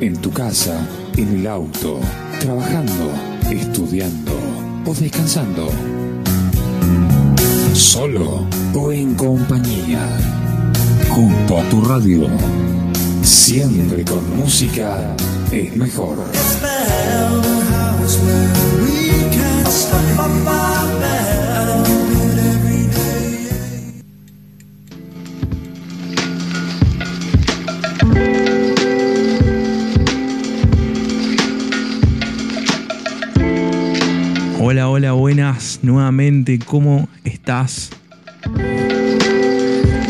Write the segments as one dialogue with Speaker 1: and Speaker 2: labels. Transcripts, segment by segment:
Speaker 1: En tu casa, en el auto, trabajando, estudiando o descansando. Solo o en compañía. Junto a tu radio. Siempre con música es mejor.
Speaker 2: Nuevamente, ¿cómo estás?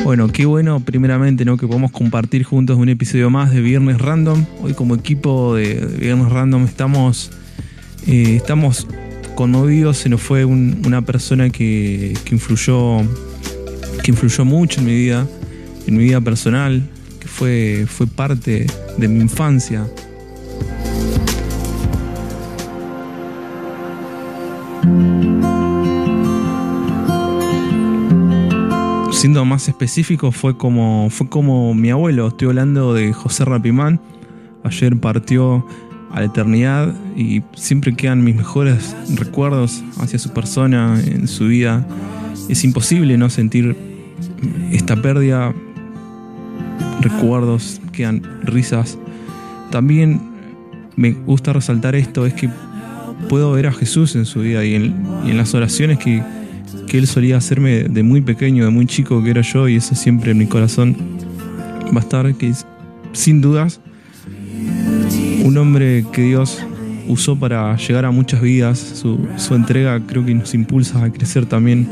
Speaker 2: Bueno, qué bueno primeramente ¿no? que podemos compartir juntos un episodio más de Viernes Random. Hoy como equipo de Viernes Random estamos, eh, estamos conmovidos, se nos fue un- una persona que, que influyó, que influyó mucho en mi vida, en mi vida personal, que fue, fue parte de mi infancia. Siendo más específico, fue como, fue como mi abuelo. Estoy hablando de José Rapimán. Ayer partió a la eternidad y siempre quedan mis mejores recuerdos hacia su persona, en su vida. Es imposible no sentir esta pérdida. Recuerdos, quedan risas. También me gusta resaltar esto, es que puedo ver a Jesús en su vida y en, y en las oraciones que, que él solía hacerme de muy pequeño, de muy chico que era yo, y eso siempre en mi corazón va a estar, que sin dudas, un hombre que Dios usó para llegar a muchas vidas. Su, entrega creo que nos impulsa a crecer también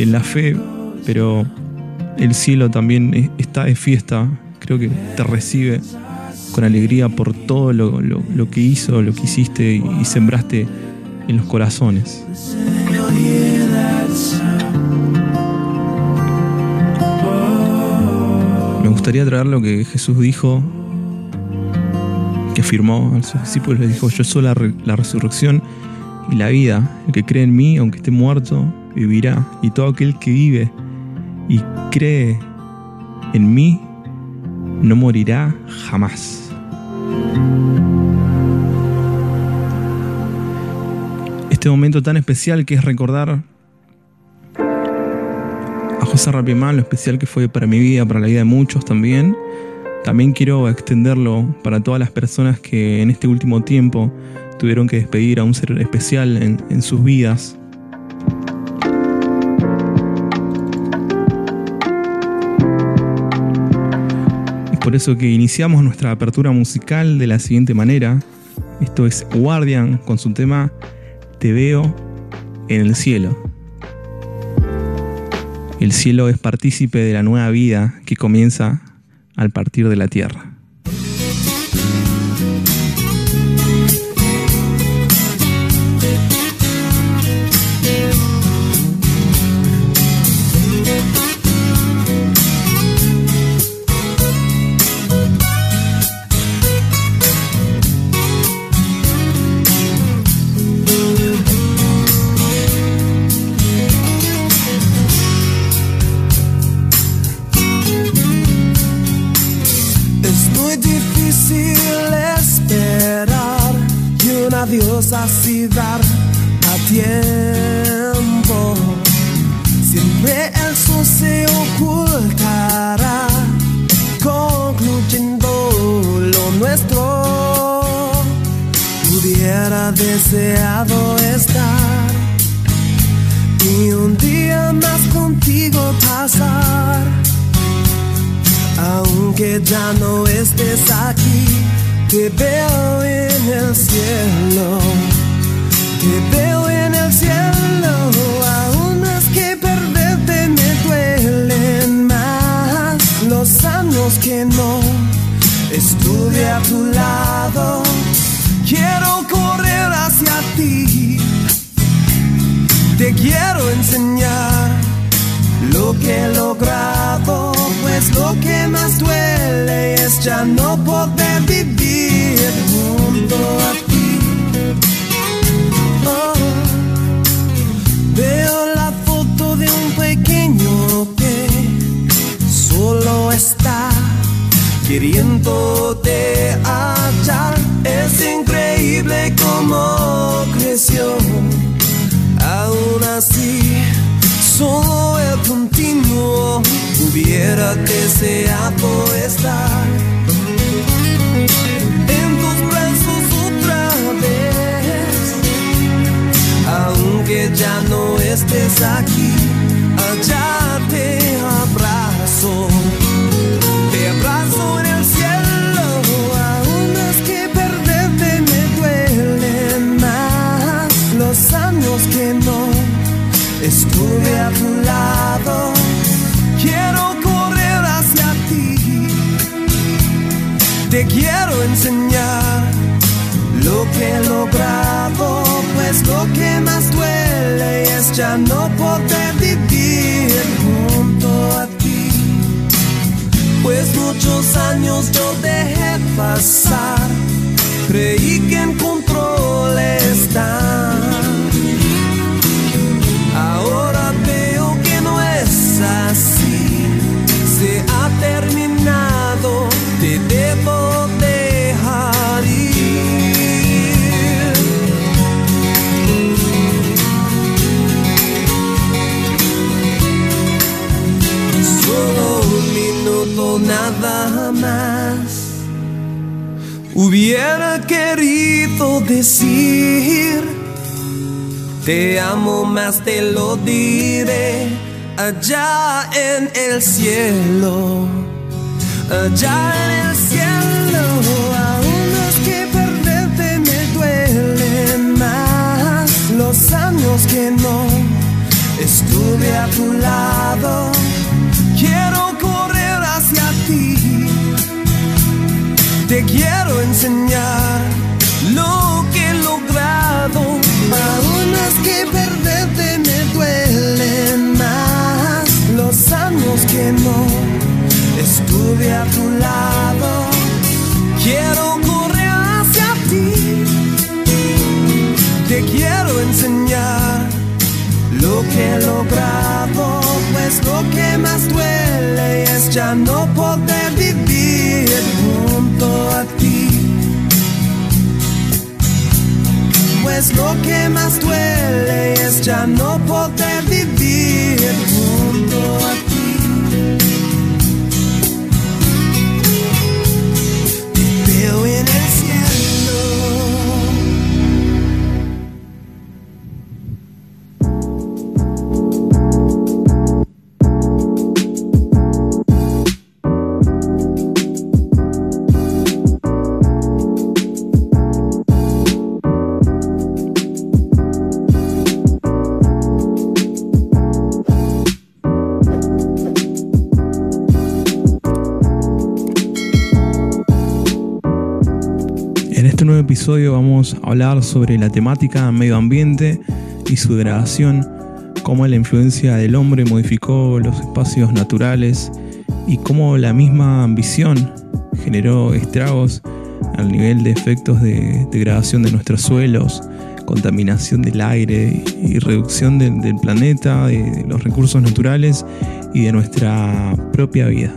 Speaker 2: en la fe, pero el cielo también es- está de fiesta, creo que te recibe con alegría por todo lo, que hizo, lo que hiciste y sembraste en los corazones. Gustaría traer lo que Jesús dijo, que afirmó a sus discípulos, les dijo, yo soy la, la resurrección y la vida, el que cree en mí, aunque esté muerto, vivirá, y todo aquel que vive y cree en mí, no morirá jamás. Este momento tan especial que es recordar José Rapimán, lo especial que fue para mi vida, para la vida de muchos también. También quiero extenderlo para todas las personas que en este último tiempo tuvieron que despedir a un ser especial en, en sus vidas. Es por eso que iniciamos nuestra apertura musical de la siguiente manera. Esto es Guardian con su tema Te veo en el cielo. El cielo es partícipe de la nueva vida que comienza al partir de la tierra.
Speaker 3: Aunque ya no estés aquí, te veo en el cielo. Te veo en el cielo. Aún más que perderte me duelen más los años que no estuve a tu lado. Quiero correr hacia ti. Te quiero enseñar lo que he logrado, pues lo que más duele es ya no poder vivir junto a ti. Oh, veo la foto de un pequeño que solo está queriendo te hallar. Es increíble cómo creció. Aún así, solo el continuo hubiera deseado estar en tus brazos otra vez. Aunque ya no estés aquí, allá pasar, creí que en Hubiera querido decir, te amo más, te lo diré, allá en el cielo, allá en el cielo, aún es que perderte me duele más, los años que no estuve a tu lado, quiero correr hacia ti. Te quiero enseñar lo que he logrado. Aún es que perderte me duele más. Los años que no estuve a tu lado. Quiero correr hacia ti. Te quiero enseñar lo que he logrado, pues lo que más duele es ya no poder vivir Pues lo que más duele es ya no poder vivir junto a ti. En
Speaker 2: este nuevo episodio vamos a hablar sobre la temática medio ambiente y su degradación, cómo la influencia del hombre modificó los espacios naturales y cómo la misma ambición generó estragos al nivel de efectos de degradación de nuestros suelos, contaminación del aire y reducción del, del planeta, de los recursos naturales y de nuestra propia vida.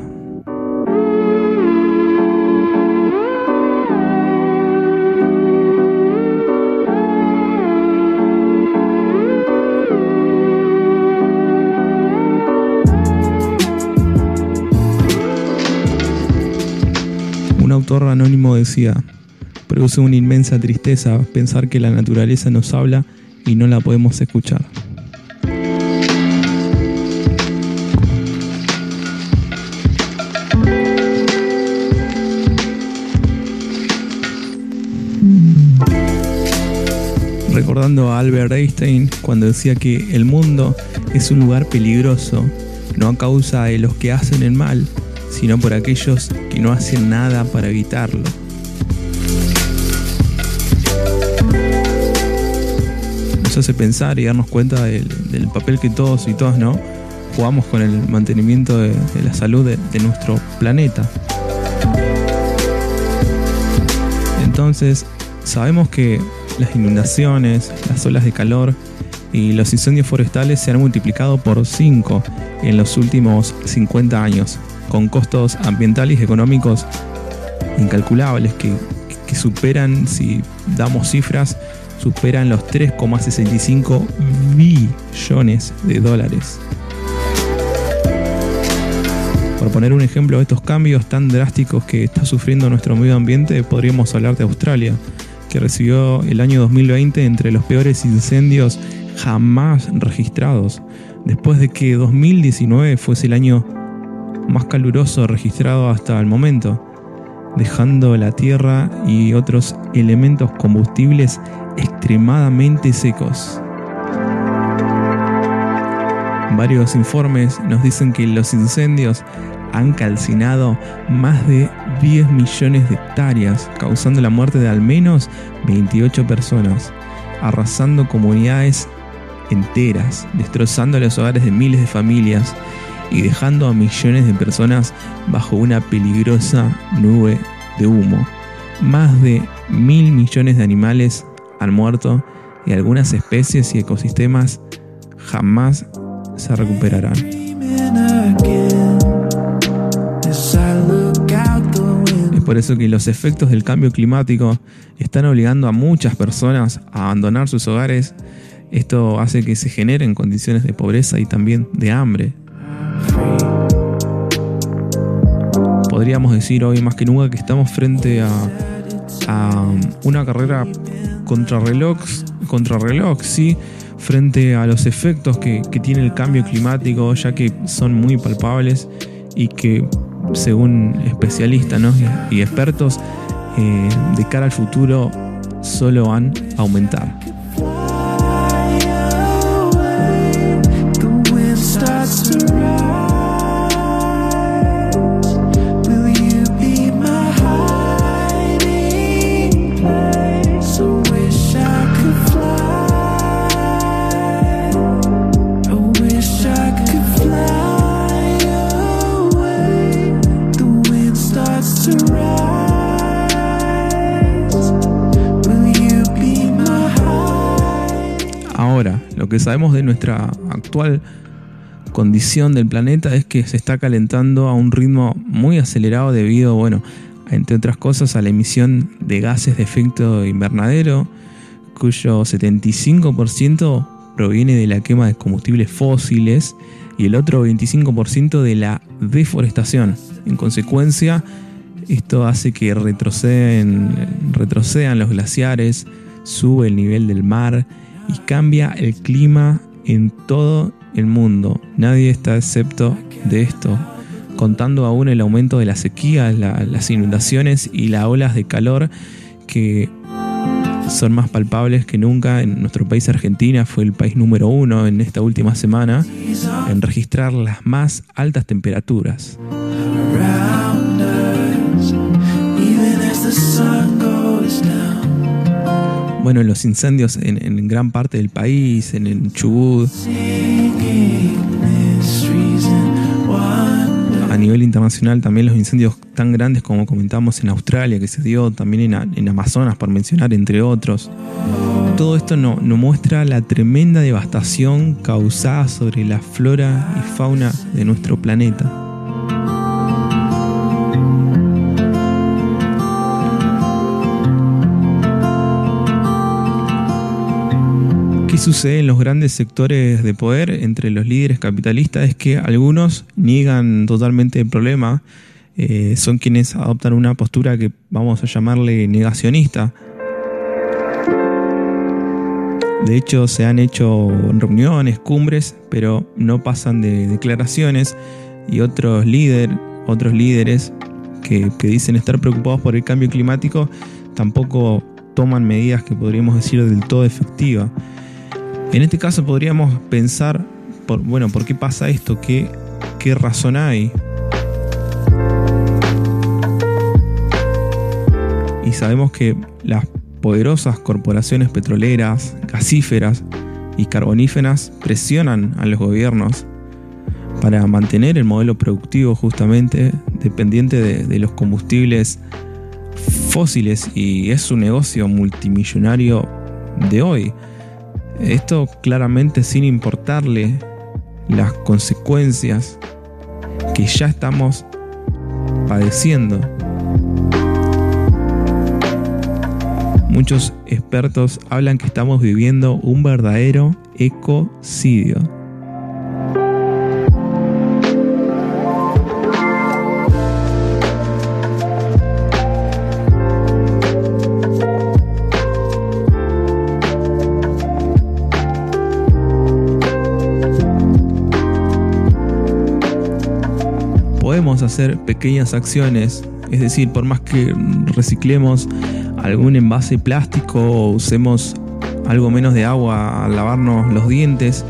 Speaker 2: Autor anónimo decía, produce una inmensa tristeza pensar que la naturaleza nos habla y no la podemos escuchar. Recordando a Albert Einstein cuando decía que el mundo es un lugar peligroso, no a causa de los que hacen el mal, sino por aquellos que no hacen nada para evitarlo. Nos hace pensar y darnos cuenta del, papel que todos y todas no jugamos con el mantenimiento de, de la salud de, de nuestro planeta. Entonces, sabemos que las inundaciones, las olas de calor y los incendios forestales se han multiplicado por 5 en los últimos 50 años. Con costos ambientales y económicos incalculables que, superan, si damos cifras, superan los 3,65 billones de dólares. Por poner un ejemplo de estos cambios tan drásticos que está sufriendo nuestro medio ambiente, podríamos hablar de Australia, que recibió el año 2020 entre los peores incendios jamás registrados, después de que 2019 fuese el año más caluroso registrado hasta el momento, dejando la tierra y otros elementos combustibles extremadamente secos. Varios informes nos dicen que los incendios han calcinado más de 10 millones de hectáreas, causando la muerte de al menos 28 personas, arrasando comunidades enteras, destrozando los hogares de miles de familias y dejando a millones de personas bajo una peligrosa nube de humo. Más de mil millones de animales han muerto y algunas especies y ecosistemas jamás se recuperarán. Es por eso que los efectos del cambio climático están obligando a muchas personas a abandonar sus hogares. Esto hace que se generen condiciones de pobreza y también de hambre. Podríamos decir hoy más que nunca que estamos frente a, una carrera contrarreloj, contrarreloj, sí, frente a los efectos que, tiene el cambio climático, ya que son muy palpables y que, según especialistas y, expertos, eh, de cara al futuro solo van a aumentar. Que sabemos de nuestra actual condición del planeta es que se está calentando a un ritmo muy acelerado debido, bueno, entre otras cosas, a la emisión de gases de efecto invernadero, cuyo 75% proviene de la quema de combustibles fósiles y el otro 25% de la deforestación. En consecuencia, esto hace que retrocedan, retrocedan los glaciares, sube el nivel del mar y cambia el clima en todo el mundo. Nadie está excepto de esto, contando aún el aumento de la sequía, las inundaciones y las olas de calor que son más palpables que nunca. En nuestro país Argentina fue el país número uno en esta última semana en registrar las más altas temperaturas. Bueno, los incendios en, gran parte del país, en el Chubut. A nivel internacional también los incendios tan grandes como comentamos en Australia, que se dio también en, Amazonas, por mencionar, entre otros. Todo esto nos no muestra la tremenda devastación causada sobre la flora y fauna de nuestro planeta. ¿Qué sucede en los grandes sectores de poder entre los líderes capitalistas? Es que algunos niegan totalmente el problema, eh, son quienes adoptan una postura que vamos a llamarle negacionista. De hecho, se han hecho reuniones, cumbres, pero no pasan de declaraciones y otros, líder, otros líderes que, que dicen estar preocupados por el cambio climático tampoco toman medidas que podríamos decir del todo efectivas. En este caso podríamos pensar, por, bueno, ¿por qué pasa esto? ¿Qué, razón hay? Y sabemos que las poderosas corporaciones petroleras, gasíferas y carboníferas presionan a los gobiernos para mantener el modelo productivo justamente dependiente de, de, los combustibles fósiles y es un negocio multimillonario de hoy. Esto claramente sin importarle las consecuencias que ya estamos padeciendo. Muchos expertos hablan que estamos viviendo un verdadero ecocidio. Hacer pequeñas acciones, es decir, por más que reciclemos algún envase plástico o usemos algo menos de agua al lavarnos los dientes,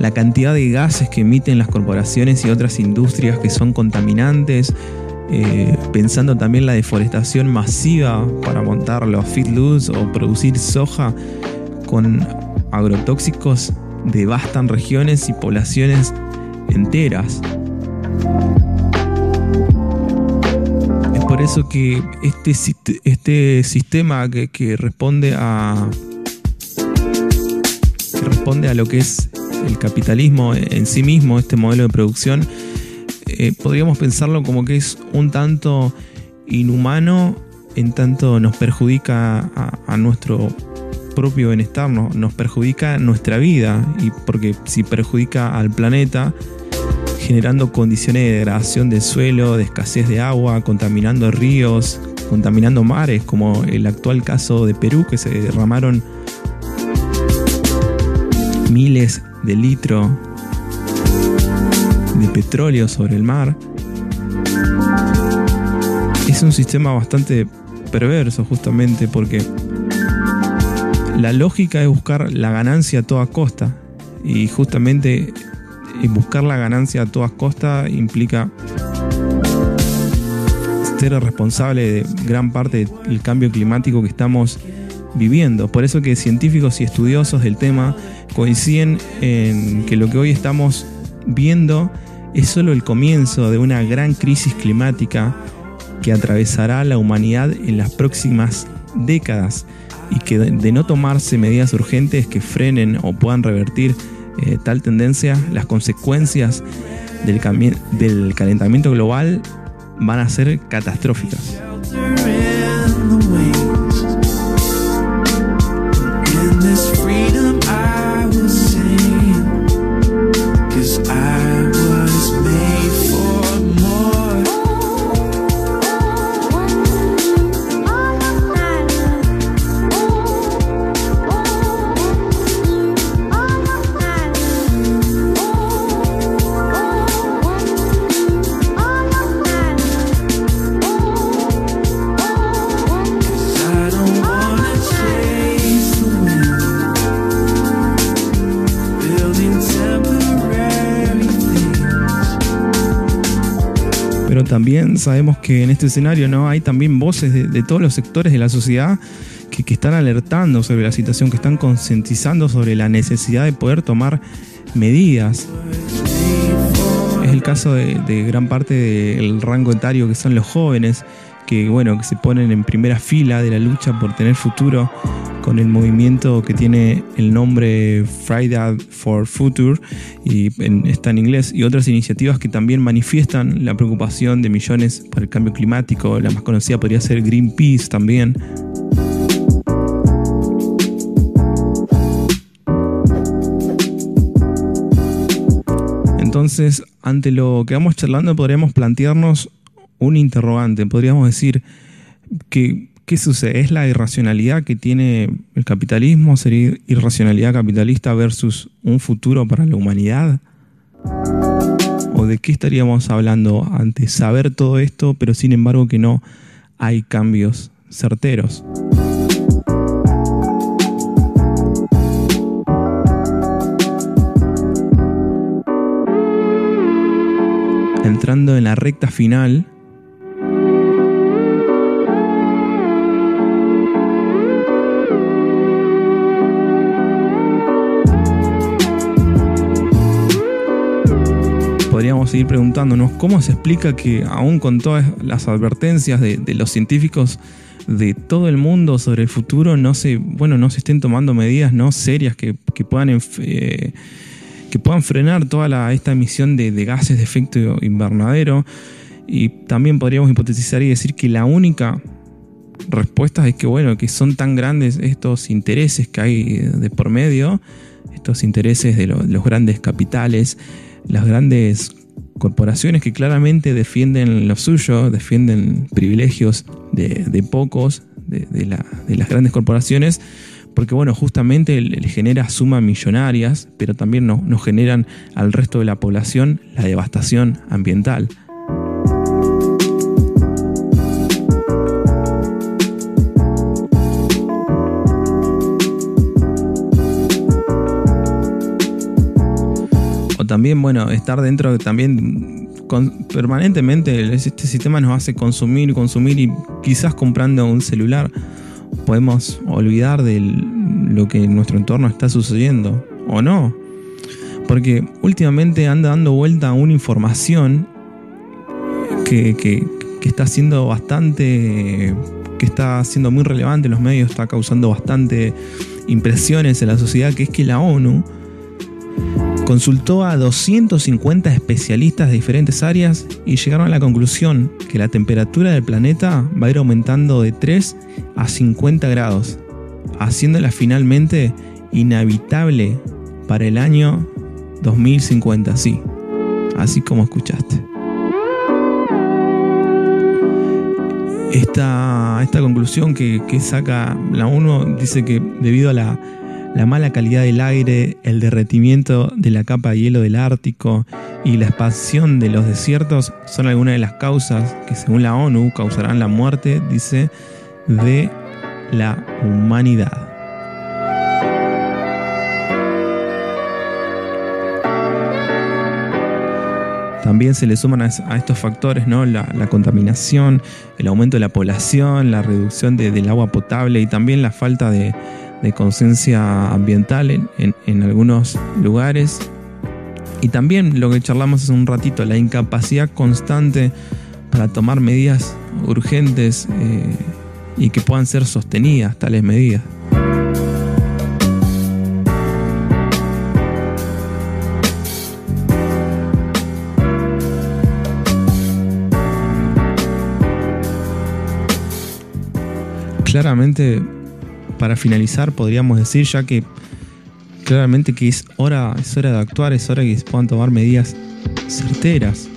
Speaker 2: la cantidad de gases que emiten las corporaciones y otras industrias que son contaminantes, eh, pensando también la deforestación masiva para montar los feedlots o producir soja con agrotóxicos devastan regiones y poblaciones enteras. Por eso que este, este sistema que, responde a responde a lo que es el capitalismo en sí mismo, este modelo de producción, eh, podríamos pensarlo como que es un tanto inhumano en tanto nos perjudica a, nuestro propio bienestar, nos perjudica nuestra vida, y porque si perjudica al planeta, generando condiciones de degradación del suelo, de escasez de agua, contaminando ríos, contaminando mares, como el actual caso de Perú, que se derramaron miles de litros de petróleo sobre el mar. Es un sistema bastante perverso justamente porque la lógica es buscar la ganancia a toda costa y justamente y buscar la ganancia a todas costas implica ser responsable de gran parte del cambio climático que estamos viviendo. Por eso que científicos y estudiosos del tema coinciden en que lo que hoy estamos viendo es solo el comienzo de una gran crisis climática que atravesará la humanidad en las próximas décadas y que de no tomarse medidas urgentes que frenen o puedan revertir eh, tal tendencia, las consecuencias del, del calentamiento global van a ser catastróficas. También sabemos que en este escenario no hay también voces de, todos los sectores de la sociedad que, están alertando sobre la situación, que están concientizando sobre la necesidad de poder tomar medidas. Es el caso de, de gran parte del rango etario que son los jóvenes, que bueno, que se ponen en primera fila de la lucha por tener futuro con el movimiento que tiene el nombre Friday for Future y está en inglés y otras iniciativas que también manifiestan la preocupación de millones por el cambio climático. La más conocida podría ser Greenpeace también. Entonces, ante lo que vamos charlando, podríamos plantearnos un interrogante. Podríamos decir que ¿Qué sucede? ¿Es la irracionalidad que tiene el capitalismo? ¿Sería irracionalidad capitalista versus un futuro para la humanidad? ¿O de qué estaríamos hablando ante saber todo esto, pero sin embargo que no hay cambios certeros? Entrando en la recta final, seguir preguntándonos cómo se explica que aún con todas las advertencias de, los científicos de todo el mundo sobre el futuro no se, bueno, no se estén tomando medidas no serias que, puedan eh, que puedan frenar toda esta emisión de, gases de efecto invernadero. Y también podríamos hipotetizar y decir que la única respuesta es que, bueno, que son tan grandes estos intereses que hay de por medio, estos intereses de, los grandes capitales, las grandes corporaciones que claramente defienden lo suyo, defienden privilegios de, pocos, de, las grandes corporaciones, porque bueno, justamente les genera sumas millonarias, pero también nos generan al resto de la población la devastación ambiental. También, bueno, estar dentro también permanentemente este sistema nos hace consumir, consumir y quizás comprando un celular podemos olvidar de lo que en nuestro entorno está sucediendo o no. Porque últimamente anda dando vuelta una información que, que está siendo bastante, que está siendo muy relevante en los medios, está causando bastante impresiones en la sociedad, que es que la ONU Consultó a 250 especialistas de diferentes áreas y llegaron a la conclusión que la temperatura del planeta va a ir aumentando de 3 a 50 grados, haciéndola finalmente inhabitable para el año 2050, sí, así como escuchaste. Esta, esta conclusión que, que saca la ONU dice que debido a la la mala calidad del aire, el derretimiento de la capa de hielo del Ártico y la expansión de los desiertos son algunas de las causas que según la ONU causarán la muerte, dice, de la humanidad. También se le suman a estos factores ¿no? la, contaminación, el aumento de la población, la reducción del agua potable y también la falta de, de conciencia ambiental en, algunos lugares. Y también lo que charlamos hace un ratito, la incapacidad constante para tomar medidas urgentes eh, y que puedan ser sostenidas tales medidas. Claramente para finalizar, podríamos decir ya que claramente que es hora, es hora de actuar, es hora que se puedan tomar medidas certeras.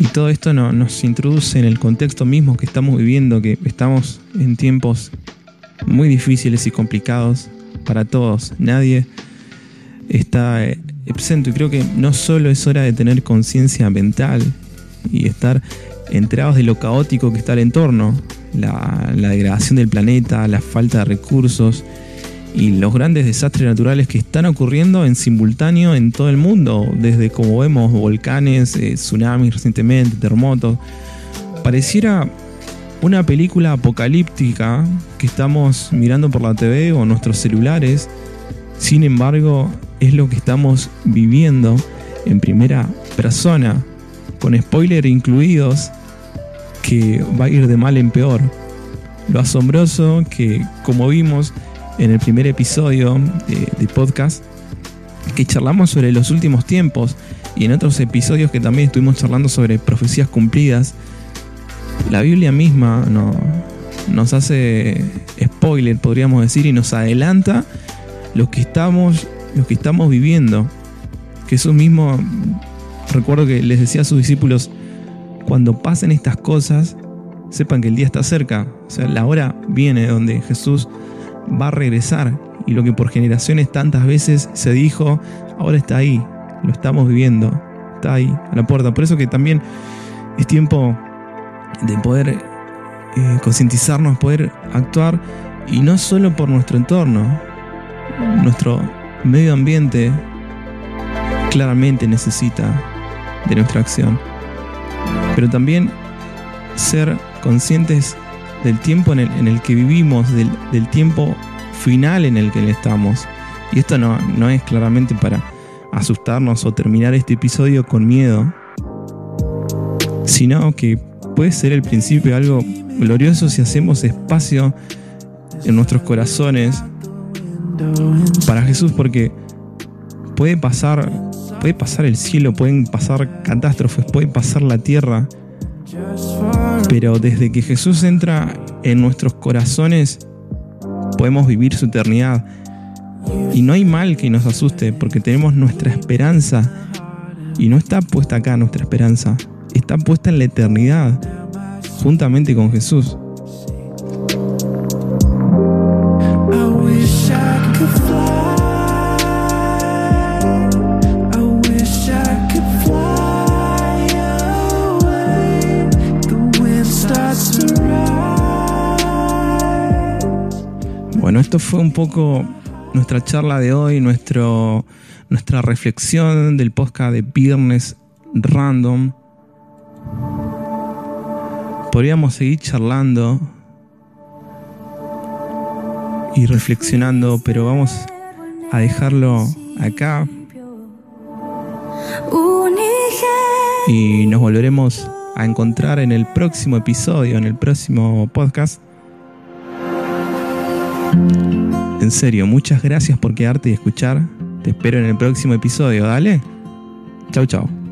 Speaker 2: Y todo esto nos introduce en el contexto mismo que estamos viviendo, que estamos en tiempos muy difíciles y complicados para todos. Nadie está exento y creo que no solo es hora de tener conciencia mental y estar enterados de lo caótico que está el entorno, la, degradación del planeta, la falta de recursos y los grandes desastres naturales que están ocurriendo en simultáneo en todo el mundo, desde como vemos volcanes, eh, tsunamis recientemente, terremotos. Pareciera una película apocalíptica que estamos mirando por la TV o nuestros celulares. Sin embargo, es lo que estamos viviendo en primera persona, con spoilers incluidos que va a ir de mal en peor. Lo asombroso que, como vimos en el primer episodio de, podcast, que charlamos sobre los últimos tiempos y en otros episodios que también estuvimos charlando sobre profecías cumplidas, la Biblia misma no, nos hace spoiler, podríamos decir, y nos adelanta lo que estamos, lo que estamos viviendo. Jesús mismo, recuerdo que les decía a sus discípulos, cuando pasen estas cosas, sepan que el día está cerca. O sea, la hora viene donde Jesús va a regresar. Y lo que por generaciones tantas veces se dijo, ahora está ahí. Lo estamos viviendo. Está ahí, a la puerta. Por eso que también es tiempo de poder eh, concientizarnos, poder actuar. Y no solo por nuestro entorno. Nuestro medio ambiente claramente necesita de nuestra acción pero también ser conscientes del tiempo en el, que vivimos, del, tiempo final en el que estamos. Y esto no, no es claramente para asustarnos o terminar este episodio con miedo, sino que puede ser el principio de algo glorioso si hacemos espacio en nuestros corazones para Jesús, porque puede pasar puede pasar el cielo, pueden pasar catástrofes, puede pasar la tierra. Pero desde que Jesús entra en nuestros corazones, podemos vivir su eternidad. Y no hay mal que nos asuste porque tenemos nuestra esperanza. Y no está puesta acá nuestra esperanza, está puesta en la eternidad, juntamente con Jesús. Esto fue un poco nuestra charla de hoy, nuestro, nuestra reflexión del podcast de Viernes Random. Podríamos seguir charlando y reflexionando, pero vamos a dejarlo acá. Y nos volveremos a encontrar en el próximo episodio, en el próximo podcast. En serio, muchas gracias por quedarte y escuchar. Te espero en el próximo episodio, dale. Chau, chau.